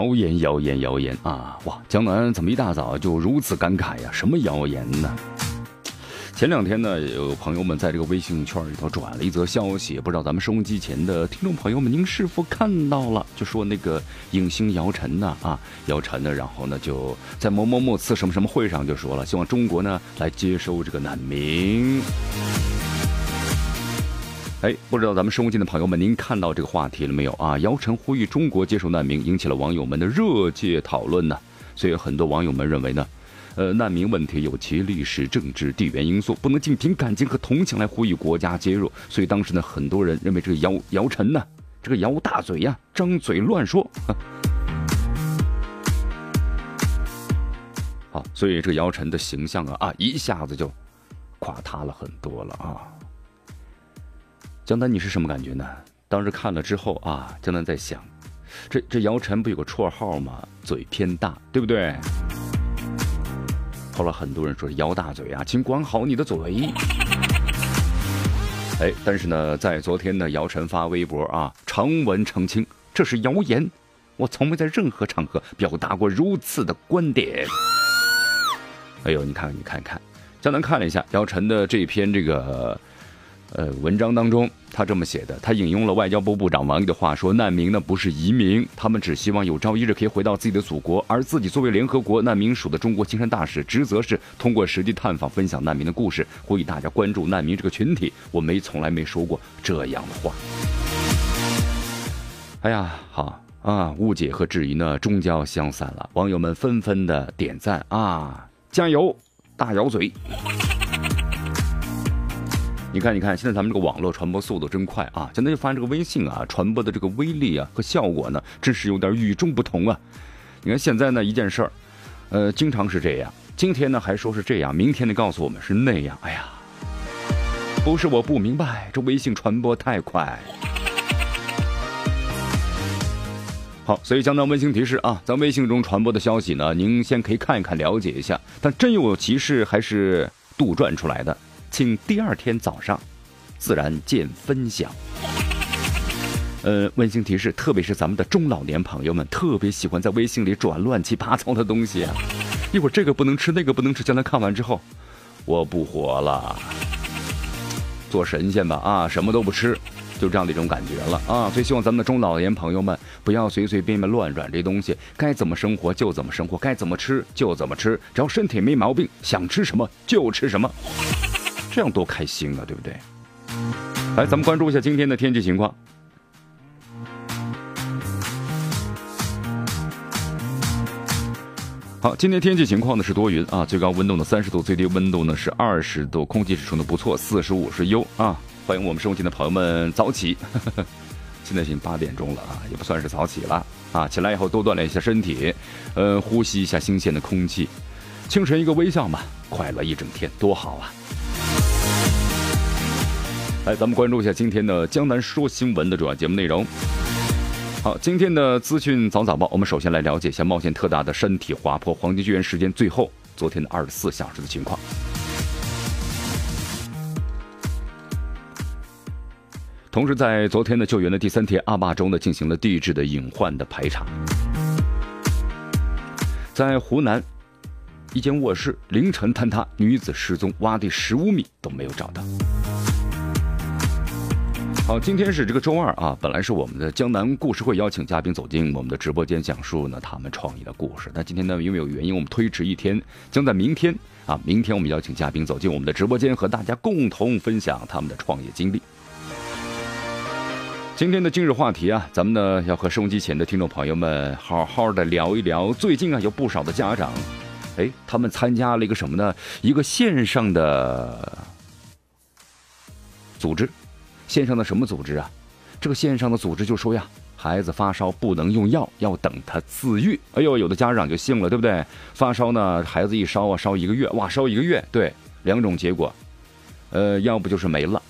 谣言，谣言，谣言啊！哇，江南怎么一大早就如此感慨呀？什么谣言呢？前两天呢，有朋友们在这个微信圈里头转了一则消息，不知道咱们收音机前的听众朋友们，您是否看到了？就说那个影星姚晨呢，啊，姚晨呢，然后呢就在某某某次什么什么会上就说了，希望中国呢来接收这个难民。哎，不知道咱们收音机的朋友们，您看到这个话题了没有啊？姚晨呼吁中国接受难民，引起了网友们的热切讨论呢。所以很多网友们认为呢，呃，难民问题有其历史、政治、地缘因素，不能仅凭感情和同情来呼吁国家接入。所以当时呢，很多人认为这个姚姚晨呢，这个姚大嘴呀，张嘴乱说。好，所以这个姚晨的形象啊啊，一下子就垮塌了很多了啊。江南，你是什么感觉呢？当时看了之后啊，江南在想，这这姚晨不有个绰号吗？嘴偏大，对不对？后来很多人说姚大嘴啊，请管好你的嘴。哎，但是呢，在昨天呢，姚晨发微博啊，长文澄清这是谣言，我从没在任何场合表达过如此的观点。哎呦，你看，你看看，江南看了一下姚晨的这篇这个。呃，文章当中他这么写的，他引用了外交部部长王毅的话说：“难民呢不是移民，他们只希望有朝一日可以回到自己的祖国，而自己作为联合国难民署的中国青山大使，职责是通过实地探访、分享难民的故事，呼吁大家关注难民这个群体。我没从来没说过这样的话。”哎呀，好啊，误解和质疑呢终将消散了，网友们纷纷的点赞啊，加油，大咬嘴。你看，你看，现在咱们这个网络传播速度真快啊！现在就发现这个微信啊，传播的这个威力啊和效果呢，真是有点与众不同啊！你看现在呢一件事儿，呃，经常是这样，今天呢还说是这样，明天呢告诉我们是那样。哎呀，不是我不明白，这微信传播太快。好，所以相当温馨提示啊，在微信中传播的消息呢，您先可以看一看，了解一下，但真有其事还是杜撰出来的。请第二天早上，自然见分享。呃，温馨提示，特别是咱们的中老年朋友们，特别喜欢在微信里转乱七八糟的东西啊！一会儿这个不能吃，那个不能吃，将来看完之后，我不活了，做神仙吧啊，什么都不吃，就这样的一种感觉了啊！所以希望咱们的中老年朋友们不要随随便便乱转这东西，该怎么生活就怎么生活，该怎么吃就怎么吃，只要身体没毛病，想吃什么就吃什么。这样多开心啊，对不对？来，咱们关注一下今天的天气情况。好，今天天气情况呢是多云啊，最高温度呢三十度，最低温度呢是二十度，空气指数呢不错，四十五是优啊。欢迎我们收听的朋友们早起，现在已经八点钟了啊，也不算是早起了啊。起来以后多锻炼一下身体，呃，呼吸一下新鲜的空气，清晨一个微笑嘛，快乐一整天，多好啊！来，咱们关注一下今天的《江南说新闻》的主要节目内容。好，今天的资讯早早报，我们首先来了解一下冒险特大的山体滑坡黄金救援事件最后昨天的二十四小时的情况。同时，在昨天的救援的第三天，阿坝州呢进行了地质的隐患的排查，在湖南一间卧室凌晨坍塌，女子失踪，挖地十五米都没有找到。好，今天是这个周二啊，本来是我们的江南故事会邀请嘉宾走进我们的直播间，讲述呢他们创意的故事。那今天呢，因为有原因，我们推迟一天，将在明天啊，明天我们邀请嘉宾走进我们的直播间，和大家共同分享他们的创业经历。今天的今日话题啊，咱们呢要和收音机前的听众朋友们好好的聊一聊。最近啊，有不少的家长，哎，他们参加了一个什么呢？一个线上的。组织，线上的什么组织啊？这个线上的组织就说呀，孩子发烧不能用药，要等他自愈。哎呦，有的家长就信了，对不对？发烧呢，孩子一烧啊，烧一个月，哇，烧一个月，对，两种结果，呃，要不就是没了，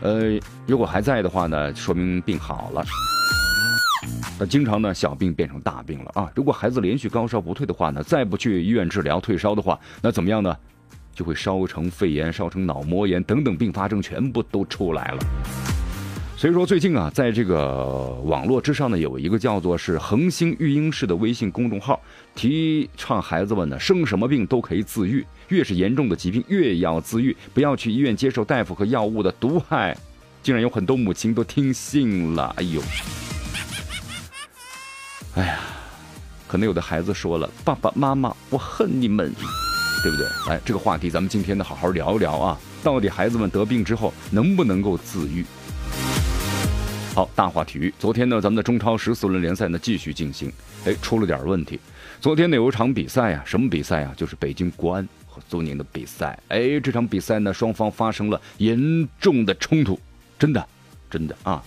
呃，如果还在的话呢，说明病好了。那经常呢，小病变成大病了啊！如果孩子连续高烧不退的话呢，再不去医院治疗退烧的话，那怎么样呢？就会烧成肺炎、烧成脑膜炎等等并发症，全部都出来了。所以说，最近啊，在这个网络之上呢，有一个叫做是“恒星育婴室”的微信公众号，提倡孩子们呢，生什么病都可以自愈，越是严重的疾病越要自愈，不要去医院接受大夫和药物的毒害。竟然有很多母亲都听信了，哎呦！哎呀，可能有的孩子说了：“爸爸妈妈，我恨你们，对不对？”来，这个话题咱们今天呢好好聊一聊啊，到底孩子们得病之后能不能够自愈？好，大话体育，昨天呢咱们的中超十四轮联赛呢继续进行，哎，出了点问题。昨天呢有一场比赛呀，什么比赛啊？就是北京国安和苏宁的比赛。哎，这场比赛呢双方发生了严重的冲突，真的，真的啊！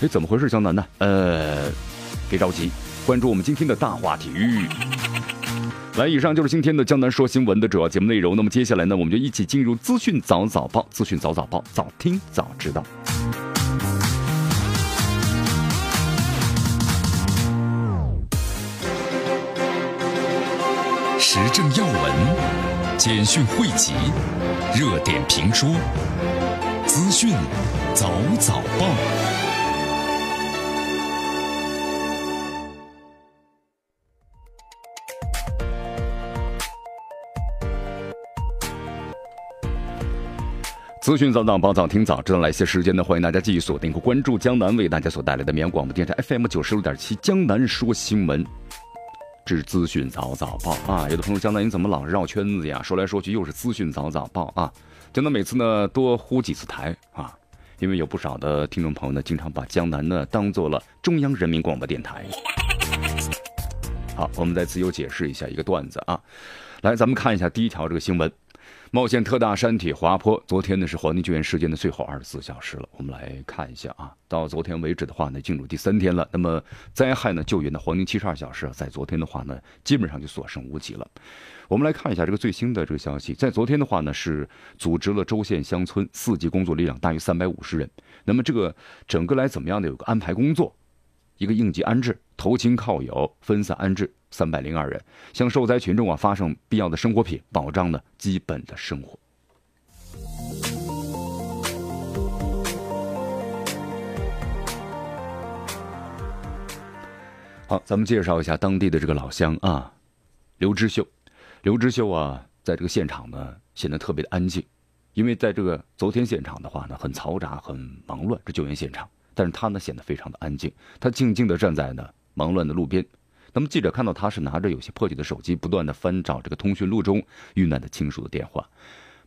哎，怎么回事，江南呢？呃。别着急，关注我们今天的大话体育。来，以上就是今天的江南说新闻的主要节目内容。那么接下来呢，我们就一起进入资讯早早报。资讯早早报，早听早知道。时政要闻、简讯汇集、热点评说、资讯早早报。资讯早早报，早听早知道。来些时间呢，欢迎大家继续锁定和关注江南为大家所带来的绵阳广播电台 FM 九十六点七江南说新闻之资讯早早报啊！有的朋友江南，你怎么老是绕圈子呀？说来说去又是资讯早早报啊！江南每次呢多呼几次台啊，因为有不少的听众朋友呢，经常把江南呢当做了中央人民广播电台。好，我们再自由解释一下一个段子啊，来，咱们看一下第一条这个新闻。冒险特大山体滑坡，昨天呢是黄金救援事件的最后二十四小时了。我们来看一下啊，到昨天为止的话呢，进入第三天了。那么灾害呢救援的黄金七十二小时，在昨天的话呢，基本上就所剩无几了。我们来看一下这个最新的这个消息，在昨天的话呢，是组织了州县乡村四级工作力量大约三百五十人。那么这个整个来怎么样的有个安排工作，一个应急安置，投亲靠友，分散安置。三百零二人向受灾群众啊发送必要的生活品，保障呢基本的生活。好，咱们介绍一下当地的这个老乡啊，刘之秀。刘之秀啊，在这个现场呢显得特别的安静，因为在这个昨天现场的话呢很嘈杂、很忙乱，这救援现场，但是他呢显得非常的安静，他静静的站在呢忙乱的路边。那么记者看到他是拿着有些破旧的手机，不断的翻找这个通讯录中遇难的亲属的电话。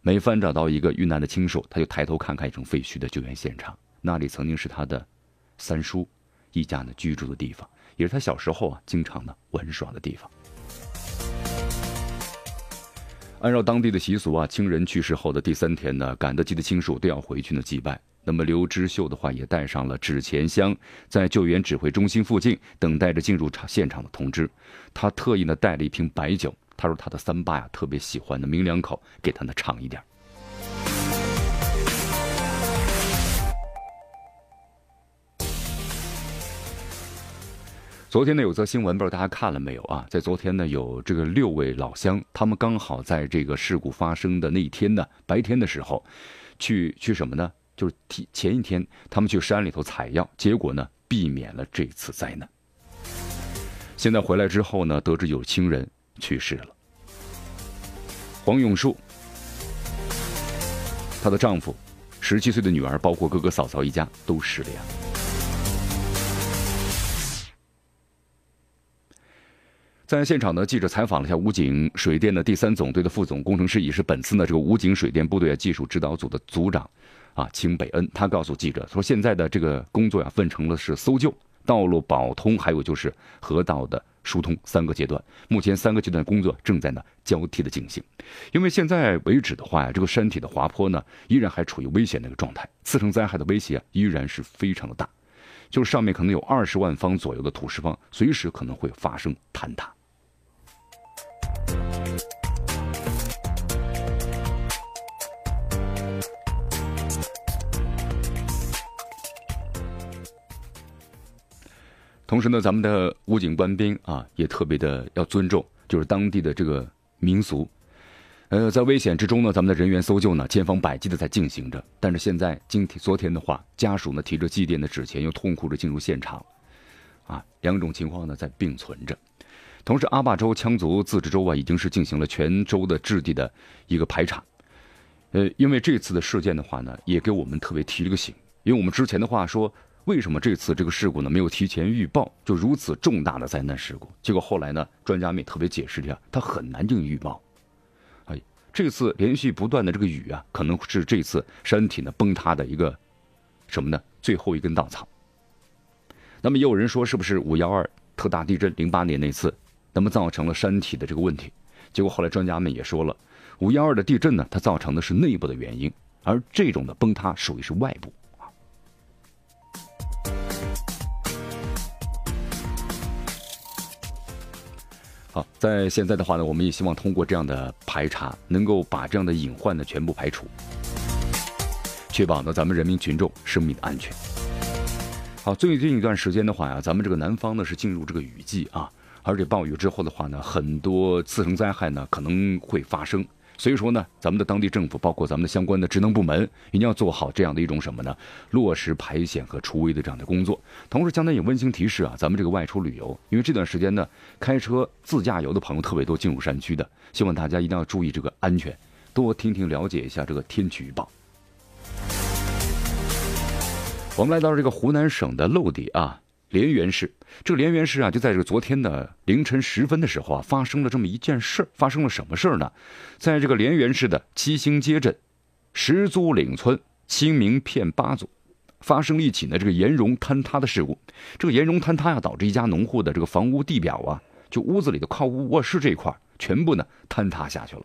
每翻找到一个遇难的亲属，他就抬头看看一种废墟的救援现场，那里曾经是他的三叔一家呢居住的地方，也是他小时候啊经常呢玩耍的地方。按照当地的习俗啊，亲人去世后的第三天呢，赶得及的亲属都要回去呢祭拜。那么刘之秀的话也带上了纸钱箱，在救援指挥中心附近等待着进入场现场的通知。他特意呢带了一瓶白酒，他说他的三爸呀特别喜欢的抿两口，给他呢尝一点。昨天呢有则新闻，不知道大家看了没有啊？在昨天呢有这个六位老乡，他们刚好在这个事故发生的那一天呢白天的时候，去去什么呢？就是提前一天，他们去山里头采药，结果呢，避免了这次灾难。现在回来之后呢，得知有亲人去世了。黄永树，她的丈夫，十七岁的女儿，包括哥哥嫂嫂一家都失联。在现场呢，记者采访了一下武警水电的第三总队的副总工程师，也是本次呢这个武警水电部队技术指导组的组长。啊，清北恩，他告诉记者说，现在的这个工作呀，分成了是搜救、道路保通，还有就是河道的疏通三个阶段。目前三个阶段工作正在呢交替的进行。因为现在为止的话呀，这个山体的滑坡呢依然还处于危险的一个状态，次生灾害的威胁依然是非常的大。就是上面可能有二十万方左右的土石方，随时可能会发生坍塌。同时呢，咱们的武警官兵啊，也特别的要尊重，就是当地的这个民俗。呃，在危险之中呢，咱们的人员搜救呢，千方百计的在进行着。但是现在今天、昨天的话，家属呢提着祭奠的纸钱，又痛苦着进入现场，啊，两种情况呢在并存着。同时，阿坝州羌族自治州啊，已经是进行了全州的质地的一个排查。呃，因为这次的事件的话呢，也给我们特别提了个醒，因为我们之前的话说。为什么这次这个事故呢没有提前预报，就如此重大的灾难事故？结果后来呢，专家们也特别解释一下，它很难进行预报。哎，这次连续不断的这个雨啊，可能是这次山体呢崩塌的一个什么呢？最后一根稻草。那么也有人说，是不是五幺二特大地震零八年那次，那么造成了山体的这个问题？结果后来专家们也说了，五幺二的地震呢，它造成的是内部的原因，而这种的崩塌属于是外部。好，在现在的话呢，我们也希望通过这样的排查，能够把这样的隐患呢全部排除，确保呢咱们人民群众生命的安全。好，最近一段时间的话呀，咱们这个南方呢是进入这个雨季啊，而且暴雨之后的话呢，很多次生灾害呢可能会发生。所以说呢，咱们的当地政府，包括咱们的相关的职能部门，一定要做好这样的一种什么呢？落实排险和除危的这样的工作。同时，江南也温馨提示啊，咱们这个外出旅游，因为这段时间呢，开车自驾游的朋友特别多，进入山区的，希望大家一定要注意这个安全，多听听了解一下这个天气预报。我们来到这个湖南省的娄底啊。涟源市，这个连源市啊，就在这个昨天的凌晨时分的时候啊，发生了这么一件事发生了什么事儿呢？在这个连源市的七星街镇石租岭村清明片八组，发生了一起呢这个岩溶坍塌的事故。这个岩溶坍塌呀，导致一家农户的这个房屋地表啊，就屋子里的靠屋卧室这一块全部呢坍塌下去了。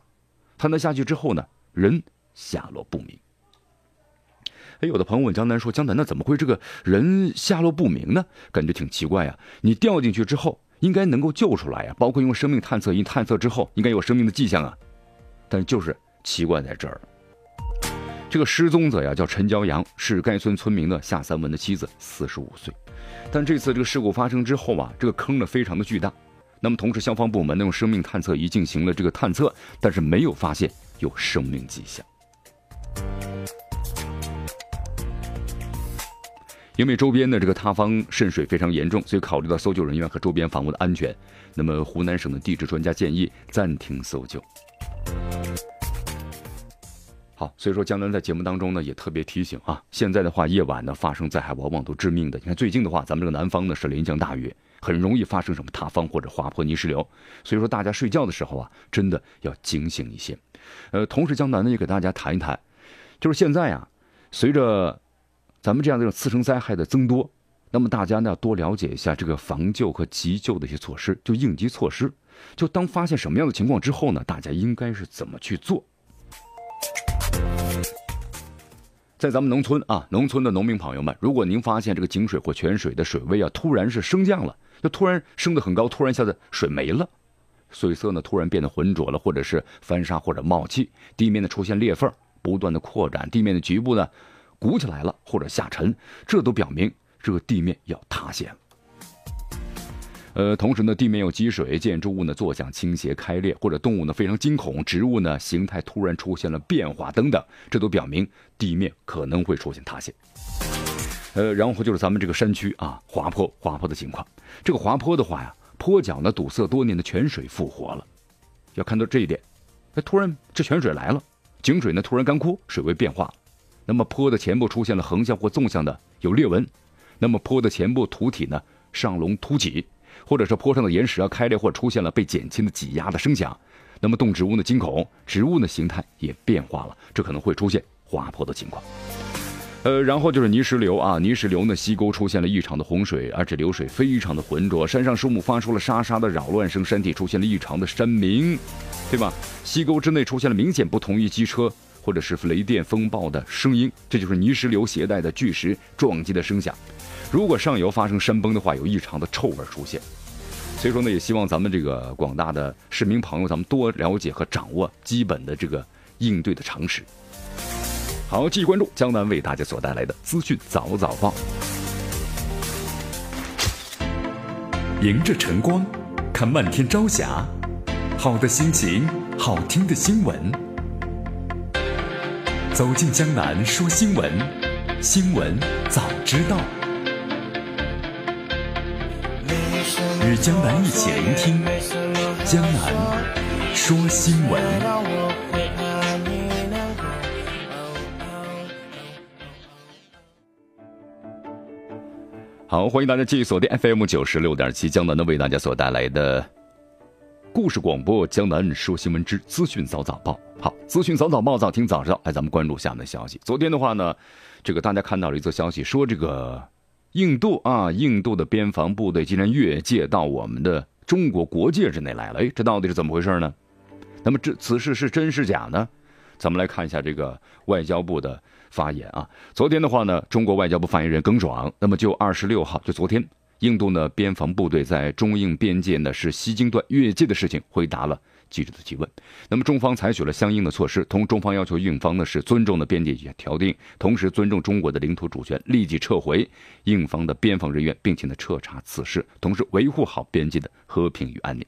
坍塌下去之后呢，人下落不明。哎，有的朋友问江南说：“江南，那怎么会这个人下落不明呢？感觉挺奇怪呀。你掉进去之后，应该能够救出来呀，包括用生命探测仪探测之后，应该有生命的迹象啊。但就是奇怪在这儿，这个失踪者呀叫陈骄阳，是该村村民的夏三文的妻子，四十五岁。但这次这个事故发生之后啊，这个坑呢非常的巨大。那么同时，消防部门呢用生命探测仪进行了这个探测，但是没有发现有生命迹象。”因为周边的这个塌方渗水非常严重，所以考虑到搜救人员和周边房屋的安全，那么湖南省的地质专家建议暂停搜救。好，所以说江南在节目当中呢也特别提醒啊，现在的话夜晚呢发生灾害往往都致命的。你看最近的话，咱们这个南方呢是连降大雨，很容易发生什么塌方或者滑坡泥石流，所以说大家睡觉的时候啊，真的要警醒一些。呃，同时江南呢也给大家谈一谈，就是现在啊，随着咱们这样的这种次生灾害的增多，那么大家呢要多了解一下这个防救和急救的一些措施，就应急措施。就当发现什么样的情况之后呢，大家应该是怎么去做？在咱们农村啊，农村的农民朋友们，如果您发现这个井水或泉水的水位啊突然是升降了，就突然升得很高，突然一下子水没了，水色呢突然变得浑浊了，或者是翻沙或者冒气，地面呢出现裂缝，不断的扩展，地面的局部呢。鼓起来了，或者下沉，这都表明这个地面要塌陷。呃，同时呢，地面有积水，建筑物呢坐向倾斜开裂，或者动物呢非常惊恐，植物呢形态突然出现了变化等等，这都表明地面可能会出现塌陷。呃，然后就是咱们这个山区啊，滑坡滑坡的情况。这个滑坡的话呀，坡脚呢堵塞多年的泉水复活了，要看到这一点。哎，突然这泉水来了，井水呢突然干枯，水位变化。那么坡的前部出现了横向或纵向的有裂纹，那么坡的前部土体呢上隆凸起，或者是坡上的岩石啊开裂或出现了被减轻的挤压的声响，那么动植物呢惊恐，植物呢形态也变化了，这可能会出现滑坡的情况。呃，然后就是泥石流啊，泥石流呢，溪沟出现了异常的洪水，而且流水非常的浑浊，山上树木发出了沙沙的扰乱声，山体出现了异常的山鸣，对吧？溪沟之内出现了明显不同于机车或者是雷电风暴的声音，这就是泥石流携带的巨石撞击的声响。如果上游发生山崩的话，有异常的臭味出现。所以说呢，也希望咱们这个广大的市民朋友，咱们多了解和掌握基本的这个应对的常识。好，继续关注江南为大家所带来的资讯早早报。迎着晨光，看漫天朝霞，好的心情，好听的新闻。走进江南说新闻，新闻早知道。与江南一起聆听江南说新闻。好，欢迎大家继续锁定 FM 九十六点七江南的为大家所带来的故事广播《江南说新闻之资讯早早报》。好，资讯早早报，早听早知道。来，咱们关注下面的消息。昨天的话呢，这个大家看到了一则消息，说这个印度啊，印度的边防部队竟然越界到我们的中国国界之内来了。哎，这到底是怎么回事呢？那么这此事是真是假呢？咱们来看一下这个外交部的。发言啊，昨天的话呢，中国外交部发言人耿爽，那么就二十六号，就昨天，印度呢边防部队在中印边界呢是西经段越界的事情，回答了记者的提问。那么中方采取了相应的措施，同中方要求印方呢是尊重的边界条定，同时尊重中国的领土主权，立即撤回印方的边防人员，并且呢彻查此事，同时维护好边界的和平与安宁。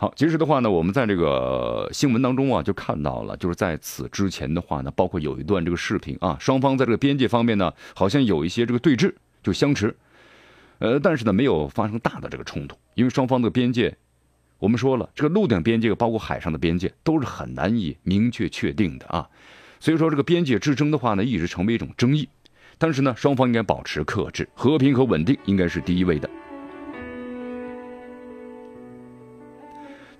好，其实的话呢，我们在这个新闻当中啊，就看到了，就是在此之前的话呢，包括有一段这个视频啊，双方在这个边界方面呢，好像有一些这个对峙，就相持，呃，但是呢，没有发生大的这个冲突，因为双方的边界，我们说了，这个陆地边界包括海上的边界都是很难以明确确定的啊，所以说这个边界之争的话呢，一直成为一种争议，但是呢，双方应该保持克制，和平和稳定应该是第一位的。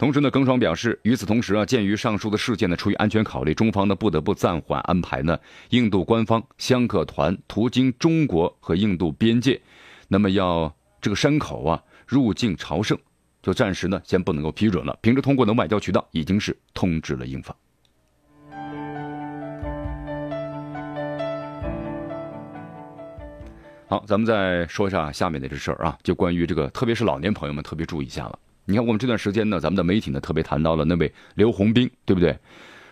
同时呢，耿爽表示，与此同时啊，鉴于上述的事件呢，出于安全考虑，中方呢不得不暂缓安排呢印度官方香客团途经中国和印度边界，那么要这个山口啊入境朝圣，就暂时呢先不能够批准了。凭着通过的外交渠道，已经是通知了印方。好，咱们再说一下下面的这事儿啊，就关于这个，特别是老年朋友们特别注意一下了。你看，我们这段时间呢，咱们的媒体呢特别谈到了那位刘洪兵，对不对？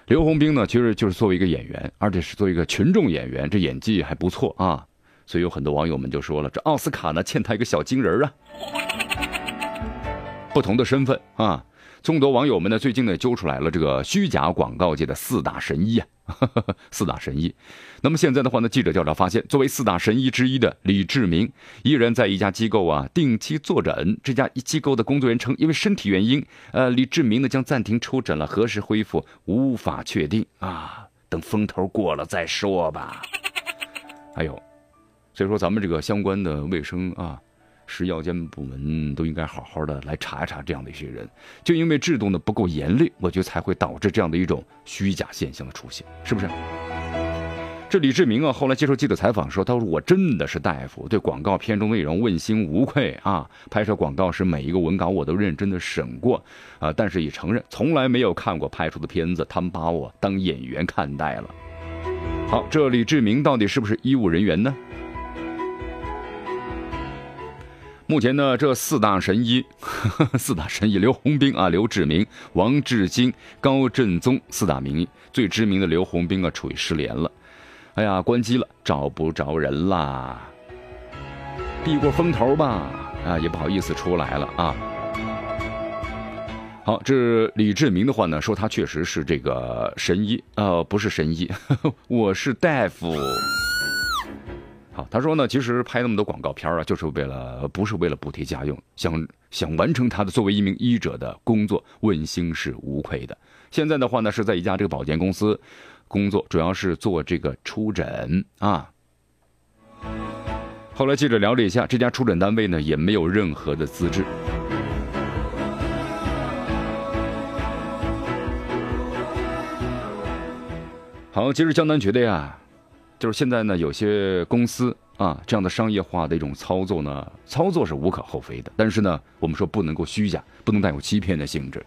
刘洪兵呢，其实就是作为一个演员，而且是作为一个群众演员，这演技还不错啊。所以有很多网友们就说了，这奥斯卡呢欠他一个小金人啊。不同的身份啊，众多网友们呢最近呢揪出来了这个虚假广告界的四大神医啊。四大神医，那么现在的话呢？记者调查发现，作为四大神医之一的李志明，依然在一家机构啊定期坐诊。这家机构的工作人员称，因为身体原因，呃，李志明呢将暂停出诊了，何时恢复无法确定啊，等风头过了再说吧。还有，所以说咱们这个相关的卫生啊。食药监部门都应该好好的来查一查这样的一些人，就因为制度呢不够严厉，我觉得才会导致这样的一种虚假现象的出现，是不是？这李志明啊，后来接受记者采访说，他说我真的是大夫，对广告片中内容问心无愧啊，拍摄广告时每一个文稿我都认真的审过啊，但是也承认从来没有看过拍出的片子，他们把我当演员看待了。好，这李志明到底是不是医务人员呢？目前呢，这四大神医，四大神医刘洪兵啊、刘志明、王志金、高振宗四大名医，最知名的刘洪兵啊，处于失联了。哎呀，关机了，找不着人啦。避过风头吧，啊，也不好意思出来了啊。好，这李志明的话呢，说他确实是这个神医，呃，不是神医，我是大夫。他说呢，其实拍那么多广告片啊，就是为了不是为了补贴家用，想想完成他的作为一名医者的工作，问心是无愧的。现在的话呢，是在一家这个保健公司工作，主要是做这个出诊啊。后来记者聊了一下，这家出诊单位呢，也没有任何的资质。好，其实江南觉得呀，就是现在呢，有些公司啊，这样的商业化的一种操作呢，操作是无可厚非的。但是呢，我们说不能够虚假，不能带有欺骗的性质。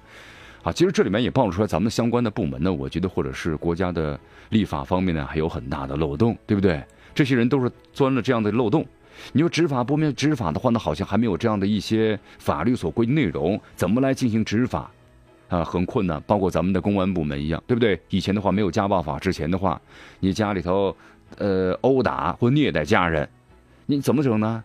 啊，其实这里面也暴露出来，咱们相关的部门呢，我觉得或者是国家的立法方面呢，还有很大的漏洞，对不对？这些人都是钻了这样的漏洞。你说执法部门执法的话呢，好像还没有这样的一些法律所规定内容，怎么来进行执法？啊，很困难。包括咱们的公安部门一样，对不对？以前的话没有家暴法之前的话，你家里头呃殴打或虐待家人，你怎么整呢？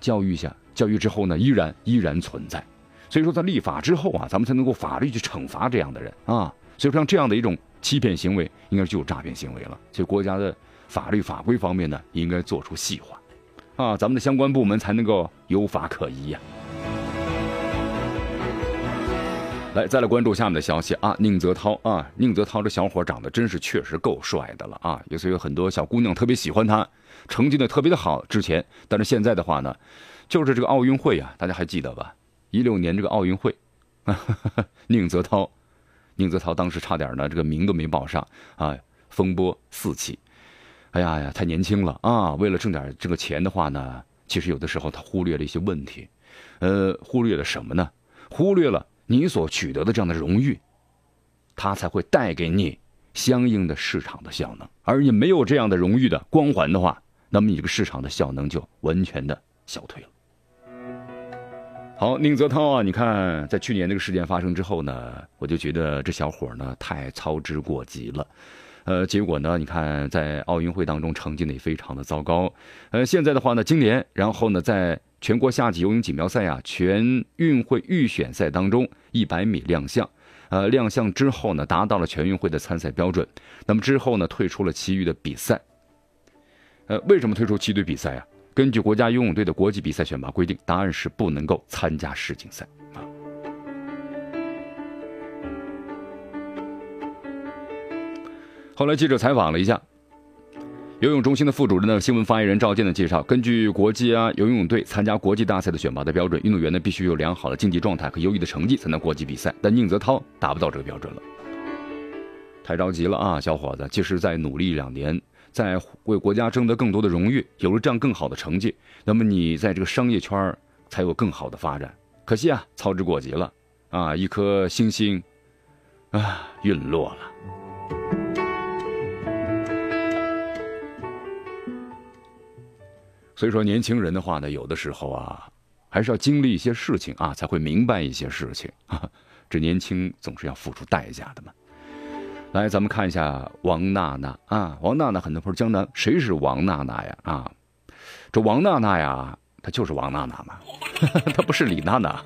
教育一下，教育之后呢，依然依然存在。所以说，在立法之后啊，咱们才能够法律去惩罚这样的人啊。所以说，像这样的一种欺骗行为，应该就有诈骗行为了。所以，国家的法律法规方面呢，应该做出细化，啊，咱们的相关部门才能够有法可依呀。来，再来关注下面的消息啊，宁泽涛啊，宁泽涛这小伙长得真是确实够帅的了啊，也所以有很多小姑娘特别喜欢他，成绩呢特别的好。之前，但是现在的话呢，就是这个奥运会啊，大家还记得吧？一六年这个奥运会，宁泽涛，宁泽涛当时差点呢，这个名都没报上啊，风波四起。哎呀呀，太年轻了啊！为了挣点这个钱的话呢，其实有的时候他忽略了一些问题，呃，忽略了什么呢？忽略了你所取得的这样的荣誉，它才会带给你相应的市场的效能。而你没有这样的荣誉的光环的话，那么你这个市场的效能就完全的消退了。好，宁泽涛啊，你看，在去年这个事件发生之后呢，我就觉得这小伙呢太操之过急了，呃，结果呢，你看在奥运会当中成绩呢也非常的糟糕，呃，现在的话呢，今年，然后呢，在全国夏季游泳锦标赛啊，全运会预选赛当中，一百米亮相，呃，亮相之后呢，达到了全运会的参赛标准，那么之后呢，退出了其余的比赛，呃，为什么退出其余比赛啊？根据国家游泳队的国际比赛选拔规定，答案是不能够参加世锦赛啊。后来记者采访了一下游泳中心的副主任呢，新闻发言人赵健的介绍，根据国际啊游泳队参加国际大赛的选拔的标准，运动员呢必须有良好的竞技状态和优异的成绩才能国际比赛。但宁泽涛达不到这个标准了，太着急了啊，小伙子，即使再努力两年。在为国家争得更多的荣誉，有了这样更好的成绩，那么你在这个商业圈才有更好的发展。可惜啊，操之过急了啊，一颗星星啊陨落了。所以说，年轻人的话呢，有的时候啊，还是要经历一些事情啊，才会明白一些事情啊。这年轻总是要付出代价的嘛。来，咱们看一下王娜娜啊，王娜娜，很多朋友江南，谁是王娜娜呀？啊，这王娜娜呀，她就是王娜娜嘛，她不是李娜娜。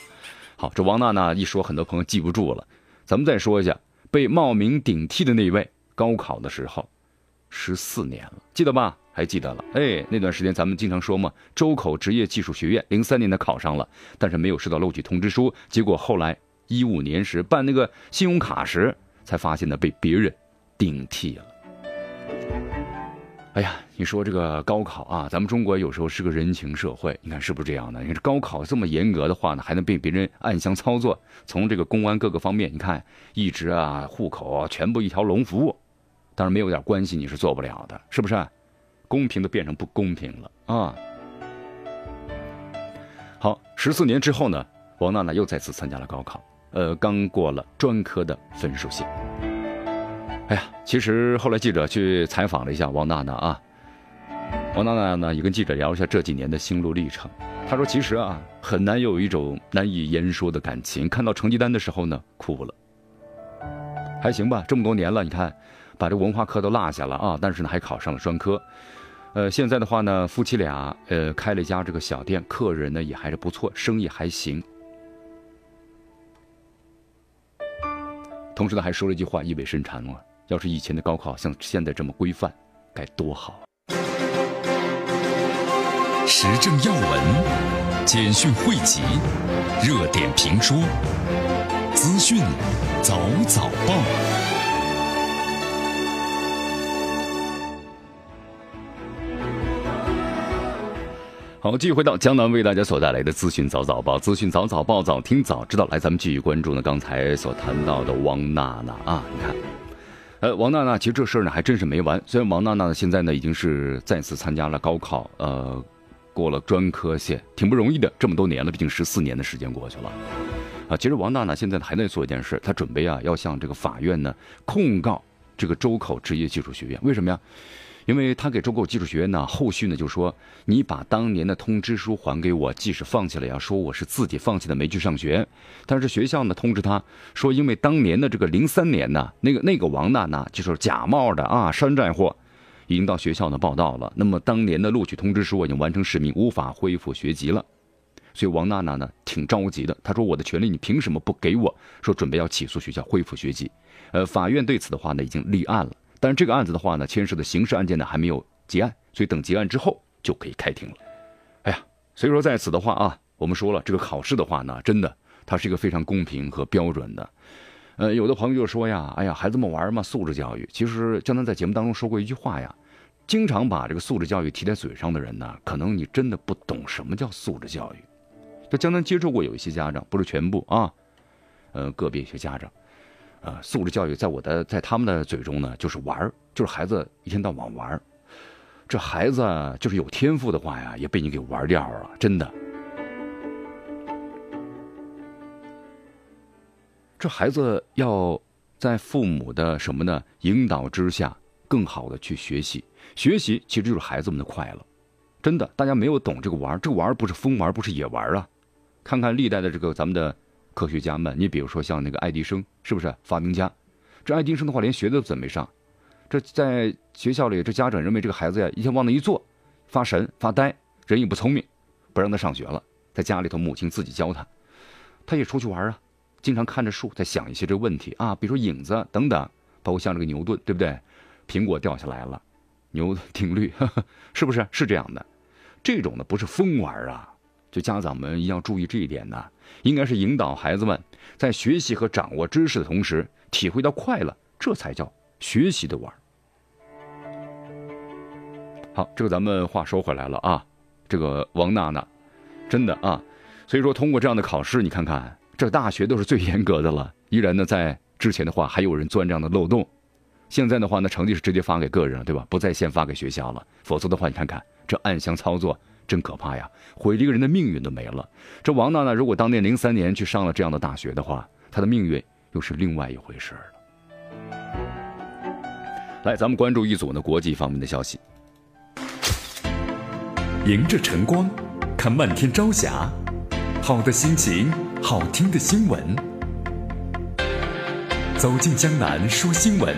好，这王娜娜一说，很多朋友记不住了。咱们再说一下，被冒名顶替的那位，高考的时候，十四年了，记得吧？还记得了？哎，那段时间咱们经常说嘛，周口职业技术学院，零三年的考上了，但是没有收到录取通知书，结果后来一五年时办那个信用卡时。才发现呢，被别人顶替了。哎呀，你说这个高考啊，咱们中国有时候是个人情社会，你看是不是这样的？你看这高考这么严格的话呢，还能被别人暗箱操作？从这个公安各个方面，你看一直啊，户口啊，全部一条龙服务，当然没有点关系你是做不了的，是不是？公平的变成不公平了啊！好，十四年之后呢，王娜娜又再次参加了高考。呃，刚过了专科的分数线。哎呀，其实后来记者去采访了一下王娜娜啊，王娜娜呢也跟记者聊一下这几年的心路历程。她说，其实啊，很难有一种难以言说的感情。看到成绩单的时候呢，哭了。还行吧，这么多年了，你看，把这文化课都落下了啊，但是呢，还考上了专科。呃，现在的话呢，夫妻俩呃开了一家这个小店，客人呢也还是不错，生意还行。同时呢，还说了一句话，意味深长啊！要是以前的高考像现在这么规范，该多好！时政要闻、简讯汇集、热点评说、资讯早早报。好，继续回到江南为大家所带来的资讯早早报，资讯早早报，早听早知道。来，咱们继续关注呢，刚才所谈到的王娜娜啊，你看，呃，王娜娜其实这事儿呢还真是没完。虽然王娜娜呢现在呢已经是再次参加了高考，呃，过了专科线，挺不容易的。这么多年了，毕竟十四年的时间过去了。啊，其实王娜娜现在还在做一件事，她准备啊要向这个法院呢控告这个周口职业技术学院。为什么呀？因为他给周口技术学院呢，后续呢就说你把当年的通知书还给我，即使放弃了呀，说我是自己放弃的，没去上学。但是学校呢通知他说，因为当年的这个零三年呢，那个那个王娜娜就是假冒的啊，山寨货，已经到学校呢报道了。那么当年的录取通知书已经完成使命，无法恢复学籍了。所以王娜娜呢挺着急的，她说我的权利你凭什么不给我？说准备要起诉学校恢复学籍。呃，法院对此的话呢已经立案了。但是这个案子的话呢，牵涉的刑事案件呢还没有结案，所以等结案之后就可以开庭了。哎呀，所以说在此的话啊，我们说了这个考试的话呢，真的它是一个非常公平和标准的。呃，有的朋友就说呀，哎呀，孩子们玩嘛，素质教育。其实江南在节目当中说过一句话呀，经常把这个素质教育提在嘴上的人呢，可能你真的不懂什么叫素质教育。就江南接触过有一些家长，不是全部啊，呃，个别一些家长。啊，素质教育在我的在他们的嘴中呢，就是玩儿就是孩子一天到晚玩儿这孩子就是有天赋的话呀，也被你给玩掉了，真的。这孩子要在父母的什么呢引导之下，更好的去学习。学习其实就是孩子们的快乐，真的。大家没有懂这个玩这个玩不是疯玩，不是野玩啊。看看历代的这个咱们的。科学家们，你比如说像那个爱迪生，是不是发明家？这爱迪生的话连学都准没上，这在学校里，这家长认为这个孩子呀一天往那一坐，发神发呆，人也不聪明，不让他上学了。在家里头，母亲自己教他，他也出去玩啊，经常看着树，在想一些这个问题啊，比如说影子等等，包括像这个牛顿，对不对？苹果掉下来了，牛定律 是不是是这样的？这种呢不是疯玩啊。就家长们一定要注意这一点呢，应该是引导孩子们在学习和掌握知识的同时，体会到快乐，这才叫学习的玩好，这个咱们话说回来了啊，这个王娜娜，真的啊，所以说通过这样的考试，你看看这大学都是最严格的了，依然呢在之前的话还有人钻这样的漏洞，现在的话呢成绩是直接发给个人了，对吧？不再先发给学校了，否则的话你看看这暗箱操作。真可怕呀，毁一个人的命运都没了。这王娜娜如果当年零三年去上了这样的大学的话，她的命运又是另外一回事了。来，咱们关注一组呢国际方面的消息。迎着晨光，看漫天朝霞，好的心情，好听的新闻。走进江南说新闻，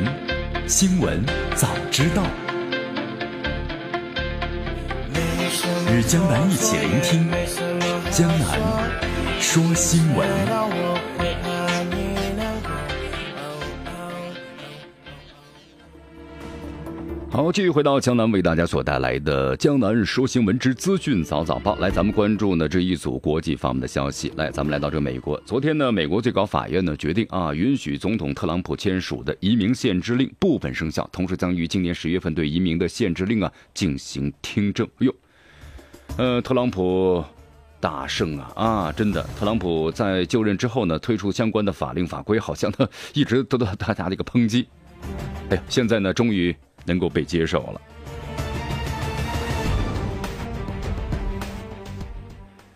新闻早知道。与江南一起聆听江南说新闻。好，继续回到江南为大家所带来的江南说新闻之资讯早早报。来，咱们关注呢这一组国际方面的消息。来，咱们来到这美国。昨天呢，美国最高法院呢决定啊，允许总统特朗普签署的移民限制令部分生效，同时将于今年十月份对移民的限制令啊进行听证。哎呦！呃，特朗普大胜啊啊！真的，特朗普在就任之后呢，推出相关的法令法规，好像呢一直得到大家的一个抨击。哎呀，现在呢终于能够被接受了。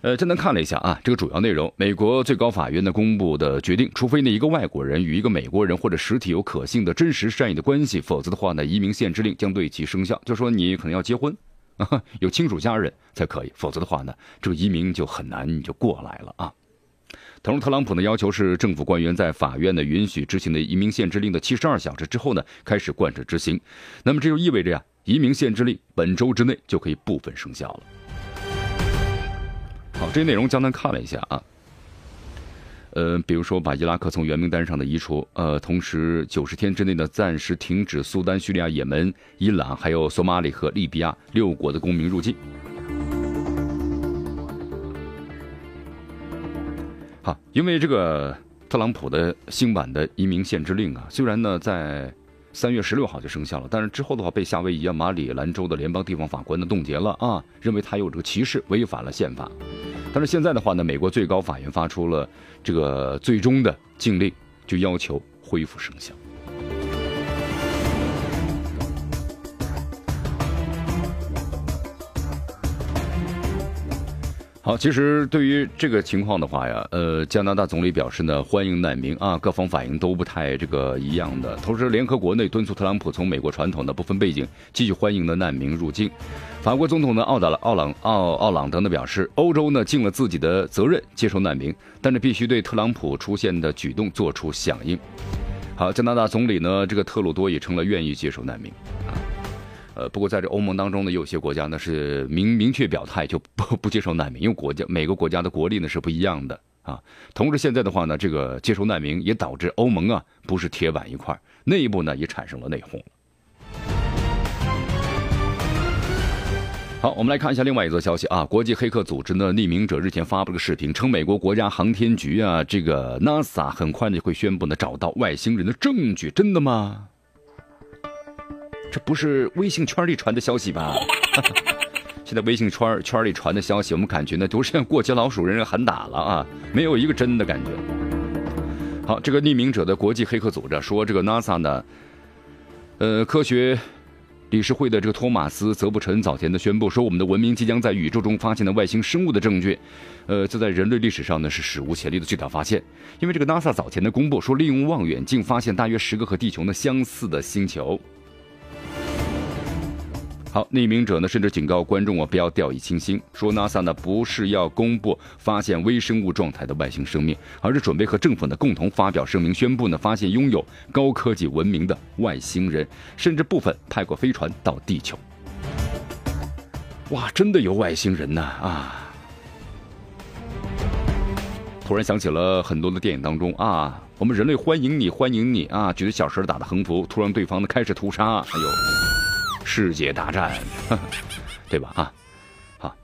呃，简单看了一下啊，这个主要内容，美国最高法院的公布的决定，除非呢一个外国人与一个美国人或者实体有可信的真实善意的关系，否则的话呢，移民限制令将对其生效。就说你可能要结婚。有亲属家人才可以，否则的话呢，这个移民就很难就过来了啊。同时，特朗普呢要求是政府官员在法院的允许执行的移民限制令的七十二小时之后呢开始贯彻执行。那么这就意味着呀，移民限制令本周之内就可以部分生效了。好，这些内容江南看了一下啊。呃，比如说把伊拉克从原名单上的移除，呃，同时九十天之内呢暂时停止苏丹、叙利亚、也门、伊朗还有索马里和利比亚六国的公民入境。好，因为这个特朗普的新版的移民限制令啊，虽然呢在三月十六号就生效了，但是之后的话被夏威夷啊、马里兰州的联邦地方法官呢冻结了啊，认为他有这个歧视，违反了宪法。但是现在的话呢，美国最高法院发出了这个最终的禁令，就要求恢复生效。好，其实对于这个情况的话呀，呃，加拿大总理表示呢，欢迎难民啊，各方反应都不太这个一样的。同时，联合国内敦促特朗普从美国传统的不分背景继续欢迎的难民入境。法国总统呢，奥达了奥朗奥奥朗德呢表示，欧洲呢尽了自己的责任接受难民，但是必须对特朗普出现的举动做出响应。好，加拿大总理呢，这个特鲁多也成了愿意接受难民。呃，不过在这欧盟当中呢，有些国家呢是明明确表态就不不接受难民，因为国家每个国家的国力呢是不一样的啊。同时现在的话呢，这个接受难民也导致欧盟啊不是铁板一块，内部呢也产生了内讧。好，我们来看一下另外一则消息啊，国际黑客组织呢匿名者日前发布了视频，称美国国家航天局啊这个 NASA 很快呢就会宣布呢找到外星人的证据，真的吗？这不是微信圈里传的消息吧？现在微信圈圈里传的消息，我们感觉呢都是像过街老鼠，人人喊打了啊，没有一个真的感觉。好，这个匿名者的国际黑客组织说，这个 NASA 呢，呃，科学理事会的这个托马斯·泽布陈早前的宣布说，我们的文明即将在宇宙中发现的外星生物的证据，呃，这在人类历史上呢是史无前例的巨大发现。因为这个 NASA 早前的公布说，利用望远镜发现大约十个和地球呢相似的星球。好，匿名者呢，甚至警告观众啊，不要掉以轻心，说 NASA 呢不是要公布发现微生物状态的外星生命，而是准备和政府呢共同发表声明，宣布呢发现拥有高科技文明的外星人，甚至部分派过飞船到地球。哇，真的有外星人呐啊！突然想起了很多的电影当中啊，我们人类欢迎你，欢迎你啊，举着小时打的横幅，突然对方呢开始屠杀，哎呦！世界大战，对吧？啊，好，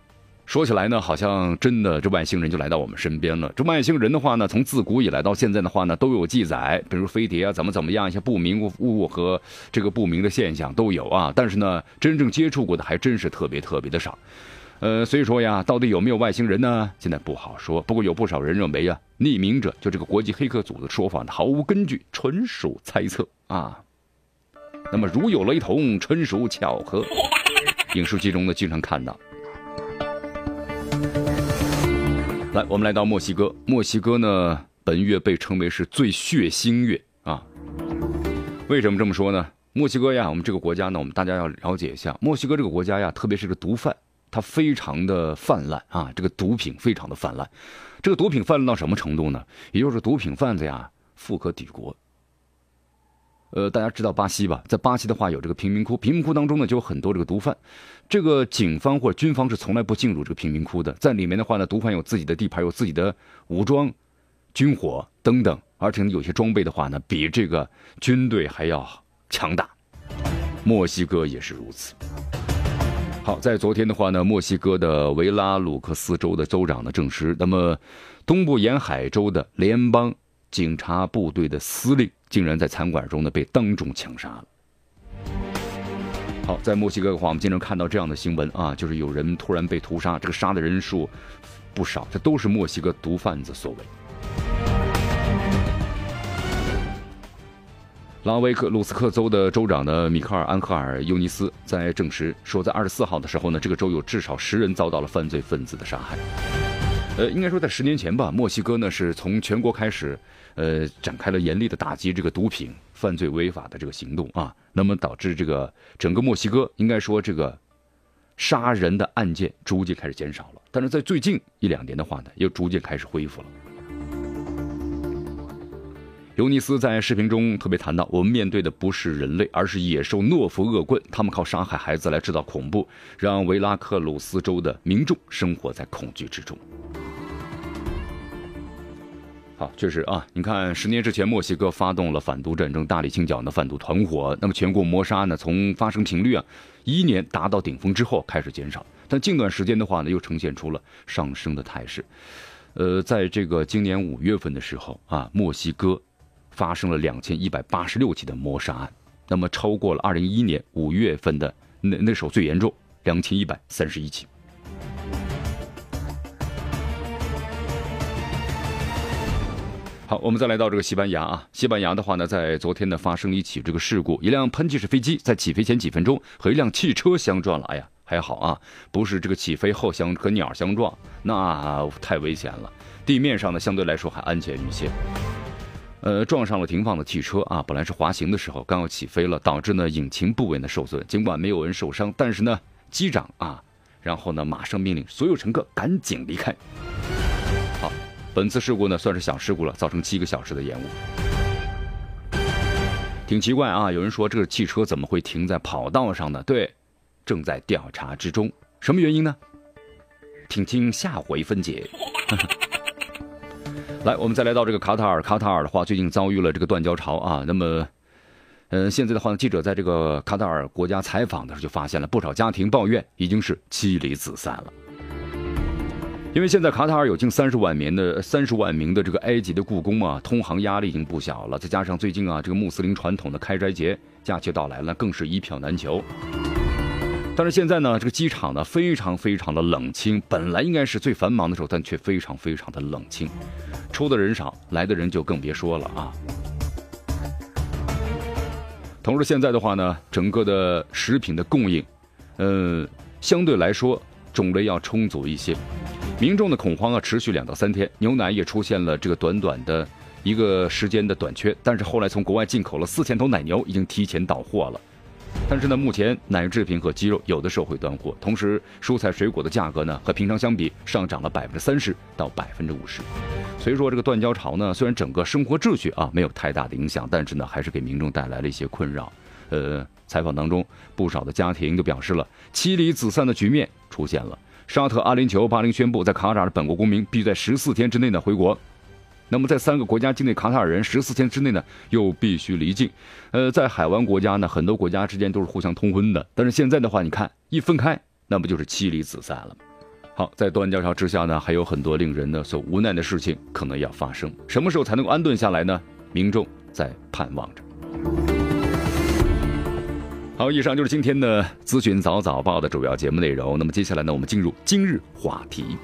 说起来呢，好像真的这外星人就来到我们身边了。这外星人的话呢，从自古以来到现在的话呢，都有记载，比如飞碟啊，怎么怎么样，一些不明物物和这个不明的现象都有啊。但是呢，真正接触过的还真是特别特别的少。呃，所以说呀，到底有没有外星人呢？现在不好说。不过有不少人认为啊，匿名者就这个国际黑客组的说法呢，毫无根据，纯属猜测啊。那么，如有雷同，纯属巧合。影视剧中呢，经常看到。来，我们来到墨西哥。墨西哥呢，本月被称为是最血腥月啊。为什么这么说呢？墨西哥呀，我们这个国家呢，我们大家要了解一下。墨西哥这个国家呀，特别是个毒贩，它非常的泛滥啊，这个毒品非常的泛滥。这个毒品泛滥到什么程度呢？也就是毒品贩子呀，富可敌国。呃，大家知道巴西吧？在巴西的话，有这个贫民窟，贫民窟当中呢就有很多这个毒贩。这个警方或者军方是从来不进入这个贫民窟的，在里面的话呢，毒贩有自己的地盘，有自己的武装、军火等等，而且，有些装备的话呢，比这个军队还要强大。墨西哥也是如此。好，在昨天的话呢，墨西哥的维拉鲁克斯州的州长呢证实，那么东部沿海州的联邦警察部队的司令。竟然在餐馆中呢被当众枪杀了。好，在墨西哥的话，我们经常看到这样的新闻啊，就是有人突然被屠杀，这个杀的人数不少，这都是墨西哥毒贩子所为。拉维克鲁斯克州的州长呢，米克尔安赫尔尤尼斯在证实说，在二十四号的时候呢，这个州有至少十人遭到了犯罪分子的杀害。呃，应该说在十年前吧，墨西哥呢是从全国开始。呃，展开了严厉的打击这个毒品犯罪违法的这个行动啊，那么导致这个整个墨西哥应该说这个杀人的案件逐渐开始减少了，但是在最近一两年的话呢，又逐渐开始恢复了。尤尼斯在视频中特别谈到，我们面对的不是人类，而是野兽懦夫恶棍，他们靠杀害孩子来制造恐怖，让维拉克鲁斯州的民众生活在恐惧之中。好，确实啊，你看，十年之前，墨西哥发动了反毒战争，大力清剿呢贩毒团伙。那么，全国谋杀呢，从发生频率啊，一年达到顶峰之后开始减少，但近段时间的话呢，又呈现出了上升的态势。呃，在这个今年五月份的时候啊，墨西哥发生了两千一百八十六起的谋杀案，那么超过了二零一一年五月份的那那时候最严重，两千一百三十一起。好，我们再来到这个西班牙啊。西班牙的话呢，在昨天呢发生一起这个事故，一辆喷气式飞机在起飞前几分钟和一辆汽车相撞了。哎呀，还好啊，不是这个起飞后相和鸟相撞，那太危险了。地面上呢，相对来说还安全一些。呃，撞上了停放的汽车啊，本来是滑行的时候，刚要起飞了，导致呢引擎部位呢受损。尽管没有人受伤，但是呢，机长啊，然后呢马上命令所有乘客赶紧离开。本次事故呢算是小事故了，造成七个小时的延误。挺奇怪啊，有人说这个汽车怎么会停在跑道上呢？对，正在调查之中，什么原因呢？请听下回分解。来，我们再来到这个卡塔尔。卡塔尔的话，最近遭遇了这个断交潮啊。那么，嗯，现在的话呢，记者在这个卡塔尔国家采访的时候，就发现了不少家庭抱怨，已经是妻离子散了。因为现在卡塔尔有近三十万名的三十万名的这个埃及的故宫啊，通航压力已经不小了。再加上最近啊，这个穆斯林传统的开斋节假期到来了，更是一票难求。但是现在呢，这个机场呢，非常非常的冷清。本来应该是最繁忙的时候，但却非常非常的冷清。出的人少，来的人就更别说了啊。同时，现在的话呢，整个的食品的供应，呃，相对来说种类要充足一些。民众的恐慌啊，持续两到三天，牛奶也出现了这个短短的一个时间的短缺。但是后来从国外进口了四千头奶牛，已经提前到货了。但是呢，目前奶制品和鸡肉有的时候会断货，同时蔬菜水果的价格呢和平常相比上涨了百分之三十到百分之五十。所以说这个断交潮呢，虽然整个生活秩序啊没有太大的影响，但是呢还是给民众带来了一些困扰。呃，采访当中不少的家庭都表示了妻离子散的局面出现了。沙特阿联酋巴林宣布，在卡塔尔的本国公民必须在十四天之内呢回国。那么在三个国家境内，卡塔尔人十四天之内呢又必须离境。呃，在海湾国家呢，很多国家之间都是互相通婚的，但是现在的话，你看一分开，那不就是妻离子散了吗？好，在断交潮之下呢，还有很多令人呢所无奈的事情可能要发生。什么时候才能够安顿下来呢？民众在盼望着。好，以上就是今天的资讯早早报的主要节目内容。那么接下来呢，我们进入今日话题。